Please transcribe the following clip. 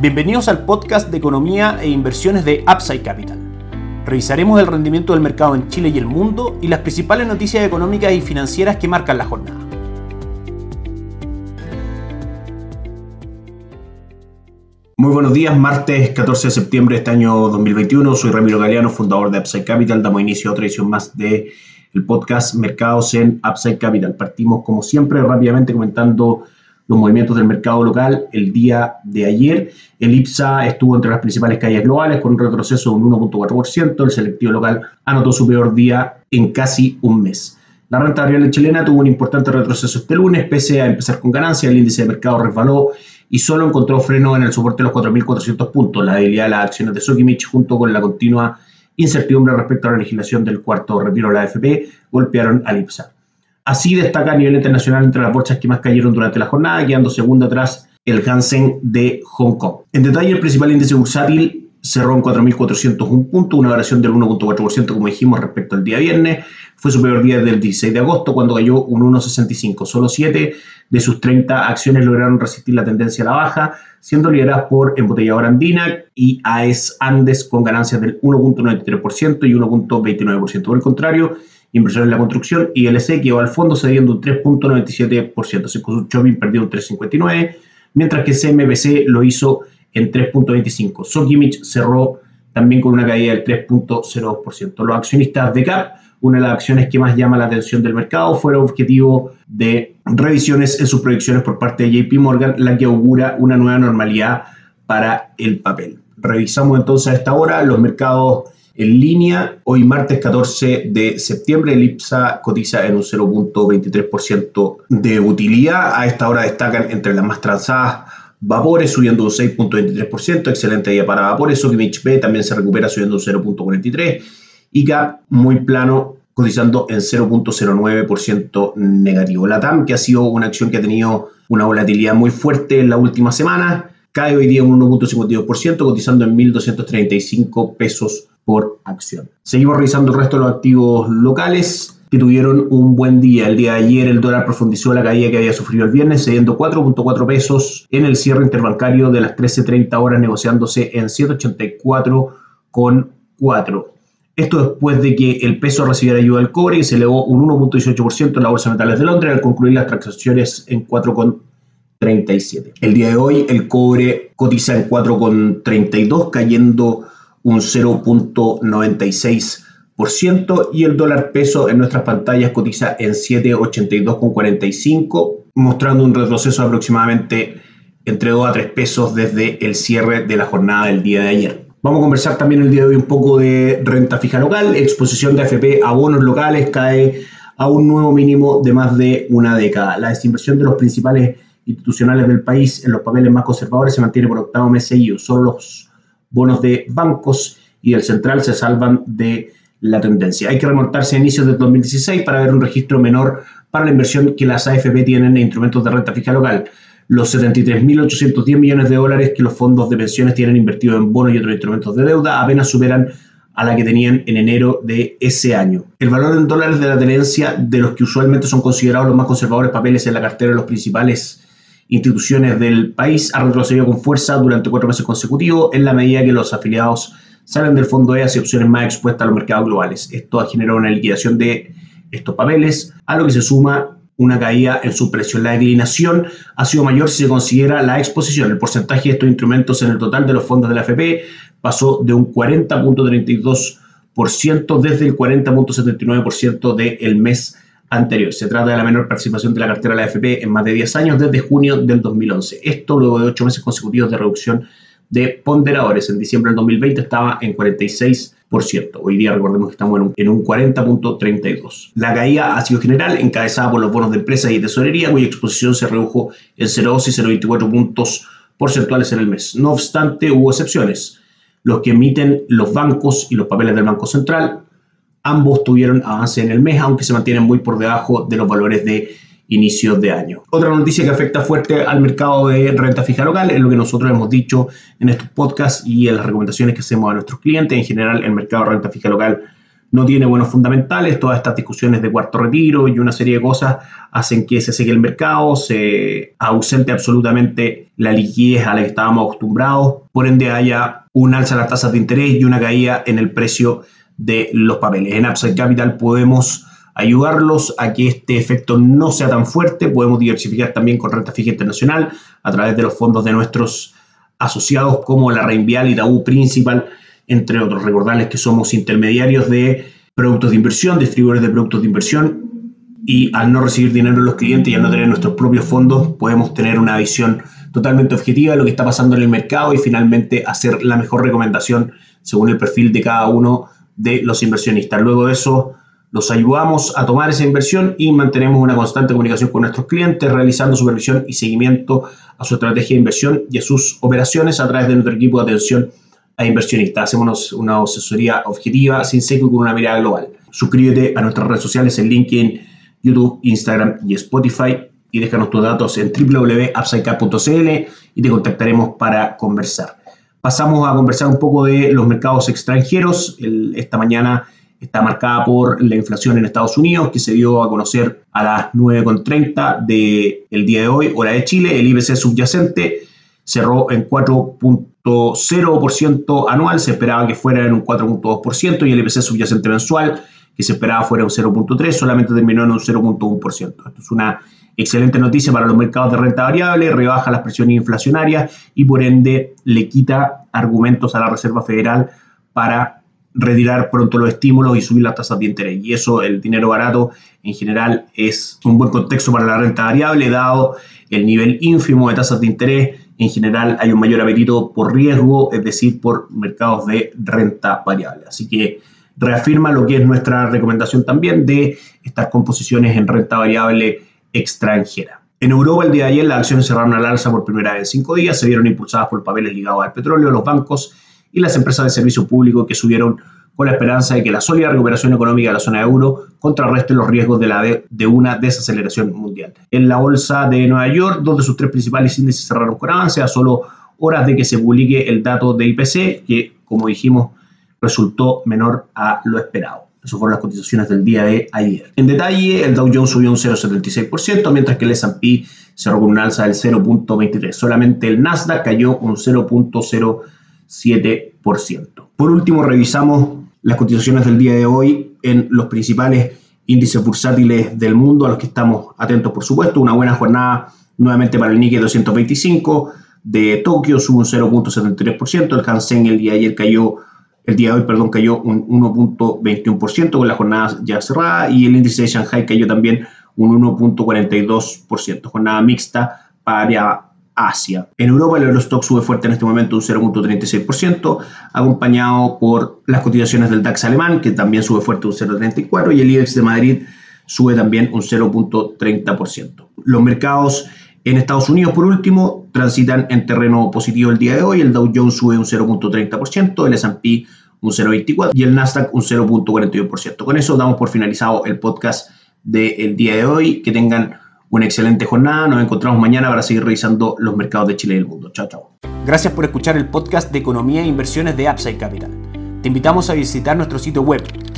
Bienvenidos al podcast de economía e inversiones de Upside Capital. Revisaremos el rendimiento del mercado en Chile y el mundo y las principales noticias económicas y financieras que marcan la jornada. Muy buenos días, martes 14 de septiembre de este año 2021. Soy Ramiro Galeano, fundador de Upside Capital. Damos inicio a otra edición más de el podcast Mercados en Upside Capital. Partimos como siempre rápidamente comentando los movimientos del mercado local el día de ayer. El IPSA estuvo entre las principales caídas globales con un retroceso de un 1.4%. El selectivo local anotó su peor día en casi un mes. La renta variable chilena tuvo un importante retroceso este lunes, pese a empezar con ganancia, el índice de mercado resbaló y solo encontró freno en el soporte de los 4.400 puntos. La debilidad de las acciones de Sokimich junto con la continua incertidumbre respecto a la legislación del cuarto retiro de la AFP golpearon al IPSA. Así destaca a nivel internacional entre las bolsas que más cayeron durante la jornada, quedando segundo atrás el Hansen de Hong Kong. En detalle, el principal índice bursátil cerró en 4.401 puntos, una variación del 1.4% como dijimos respecto al día viernes. Fue su peor día desde el 16 de agosto cuando cayó un 1.65. Solo 7 de sus 30 acciones lograron resistir la tendencia a la baja, siendo lideradas por Embotelladora Andina y AES Andes con ganancias del 1.93% y 1.29%. Por el contrario, inversión en la construcción, y LC quedó al fondo cediendo un 3.97%. Secusur Shopping perdió un 3.59%, mientras que CMBC lo hizo en 3.25%. Sokimich cerró también con una caída del 3.02%. Los accionistas de CAP, una de las acciones que más llama la atención del mercado, fueron objetivo de revisiones en sus proyecciones por parte de JP Morgan, la que augura una nueva normalidad para el papel. Revisamos entonces a esta hora los mercados en línea. Hoy martes 14 de septiembre el IPSA cotiza en un 0.23% de utilidad. A esta hora destacan entre las más transadas Vapores subiendo un 6.23%, excelente día para Vapores. Sokimich también se recupera subiendo un 0.43%. ICA muy plano cotizando en 0.09% negativo. La TAM, que ha sido una acción que ha tenido una volatilidad muy fuerte en la última semana, cae hoy día un 1.52%, cotizando en 1.235 pesos acción. Seguimos revisando el resto de los activos locales que tuvieron un buen día. El día de ayer el dólar profundizó la caída que había sufrido el viernes, cediendo 4.4 pesos en el cierre interbancario de las 13.30 horas, negociándose en 784,4. Esto después de que el peso recibiera ayuda del cobre y se elevó un 1.18% en la Bolsa de Metales de Londres al concluir las transacciones en 4,37. El día de hoy el cobre cotiza en 4,32, cayendo un 0.96% y el dólar peso en nuestras pantallas cotiza en 7.82,45, mostrando un retroceso de aproximadamente entre 2 a 3 pesos desde el cierre de la jornada del día de ayer. Vamos a conversar también el día de hoy un poco de renta fija local, exposición de AFP a bonos locales cae a un nuevo mínimo de más de una década. La desinversión de los principales institucionales del país en los papeles más conservadores se mantiene por octavo mes seguido. Solo los bonos de bancos y del central se salvan de la tendencia. Hay que remontarse a inicios del 2016 para ver un registro menor para la inversión que las AFP tienen en instrumentos de renta fija local. Los 73.810 millones de dólares que los fondos de pensiones tienen invertidos en bonos y otros instrumentos de deuda apenas superan a la que tenían en enero de ese año. El valor en dólares de la tenencia de los que usualmente son considerados los más conservadores papeles en la cartera de los principales instituciones del país ha retrocedido con fuerza durante cuatro meses consecutivos en la medida que los afiliados salen del fondo E hacia opciones más expuestas a los mercados globales. Esto ha generado una liquidación de estos papeles, a lo que se suma una caída en su precio. La declinación ha sido mayor si se considera la exposición. El porcentaje de estos instrumentos en el total de los fondos de la AFP pasó de un 40.32% desde el 40.79% del mes anterior. Se trata de la menor participación de la cartera de la AFP en más de 10 años desde junio del 2011. Esto luego de 8 meses consecutivos de reducción de ponderadores. En diciembre del 2020 estaba en 46%. Hoy día recordemos que estamos en un, 40.32. La caída ha sido general, encabezada por los bonos de empresas y tesorería, cuya exposición se redujo en 0,2 y 0,24 puntos porcentuales en el mes. No obstante, hubo excepciones. Los que emiten los bancos y los papeles del Banco Central, Ambos tuvieron avance en el mes, aunque se mantienen muy por debajo de los valores de inicio de año. Otra noticia que afecta fuerte al mercado de renta fija local es lo que nosotros hemos dicho en estos podcasts y en las recomendaciones que hacemos a nuestros clientes. En general, el mercado de renta fija local no tiene buenos fundamentales, todas estas discusiones de cuarto retiro y una serie de cosas hacen que se seque el mercado, se ausente absolutamente la liquidez a la que estábamos acostumbrados, por ende haya un alza en las tasas de interés y una caída en el precio de los papeles. En Upside Capital podemos ayudarlos a que este efecto no sea tan fuerte, podemos diversificar también con renta fija internacional a través de los fondos de nuestros asociados como la Reinvial y Itaú Principal, entre otros. Recordarles que somos intermediarios de productos de inversión, distribuidores de productos de inversión y al no recibir dinero de los clientes y al no tener nuestros propios fondos, podemos tener una visión totalmente objetiva de lo que está pasando en el mercado y finalmente hacer la mejor recomendación según el perfil de cada uno de los inversionistas. Luego de eso, los ayudamos a tomar esa inversión y mantenemos una constante comunicación con nuestros clientes, realizando supervisión y seguimiento a su estrategia de inversión y a sus operaciones a través de nuestro equipo de atención a inversionistas. Hacemos una asesoría objetiva, sin seco y con una mirada global. Suscríbete a nuestras redes sociales en LinkedIn, YouTube, Instagram y Spotify y déjanos tus datos en www.upsidecap.cl y te contactaremos para conversar. Pasamos a conversar un poco de los mercados extranjeros. esta mañana está marcada por la inflación en Estados Unidos, que se dio a conocer a las 9.30 del día de hoy, hora de Chile. El IBC subyacente cerró en 4.0% anual, se esperaba que fuera en un 4.2%, y el IBC subyacente mensual, que se esperaba fuera un 0.3%, solamente terminó en un 0.1%. Esto es una excelente noticia para los mercados de renta variable, rebaja las presiones inflacionarias y por ende le quita argumentos a la Reserva Federal para retirar pronto los estímulos y subir las tasas de interés. Y eso, el dinero barato, en general, es un buen contexto para la renta variable, dado el nivel ínfimo de tasas de interés. En general, hay un mayor apetito por riesgo, es decir, por mercados de renta variable. Así que reafirma lo que es nuestra recomendación también de estas composiciones en renta variable extranjera. En Europa el día de ayer las acciones cerraron al alza por primera vez en cinco días, se vieron impulsadas por papeles ligados al petróleo, los bancos y las empresas de servicio público que subieron con la esperanza de que la sólida recuperación económica de la zona euro contrarreste los riesgos de, de, una desaceleración mundial. En la bolsa de Nueva York, dos de sus tres principales índices cerraron con avance a solo horas de que se publique el dato de IPC, que, como dijimos, resultó menor a lo esperado. Esas fueron las cotizaciones del día de ayer. En detalle, el Dow Jones subió un 0,76%, mientras que el S&P cerró con un alza del 0,23%. Solamente el Nasdaq cayó un 0,0%. 7%. Por último, revisamos las cotizaciones del día de hoy en los principales índices bursátiles del mundo, a los que estamos atentos, por supuesto. Una buena jornada nuevamente para el Nikkei 225 de Tokio, sube un 0.73%. El Hansen el día de ayer cayó, el día de hoy, perdón, cayó un 1.21% con la jornada ya cerrada. Y el índice de Shanghai cayó también un 1.42%. Jornada mixta para Asia. En Europa el Eurostock sube fuerte en este momento un 0.36%, acompañado por las cotizaciones del DAX alemán, que también sube fuerte un 0.34%, y el IBEX de Madrid sube también un 0.30%. Los mercados en Estados Unidos, por último, transitan en terreno positivo el día de hoy. El Dow Jones sube un 0.30%, el S&P un 0.24% y el Nasdaq un 0.41%. Con eso damos por finalizado el podcast del día de hoy. Que tengan una excelente jornada. Nos encontramos mañana para seguir revisando los mercados de Chile y del mundo. Chao, chao. Gracias por escuchar el podcast de Economía e Inversiones de Upside Capital. Te invitamos a visitar nuestro sitio web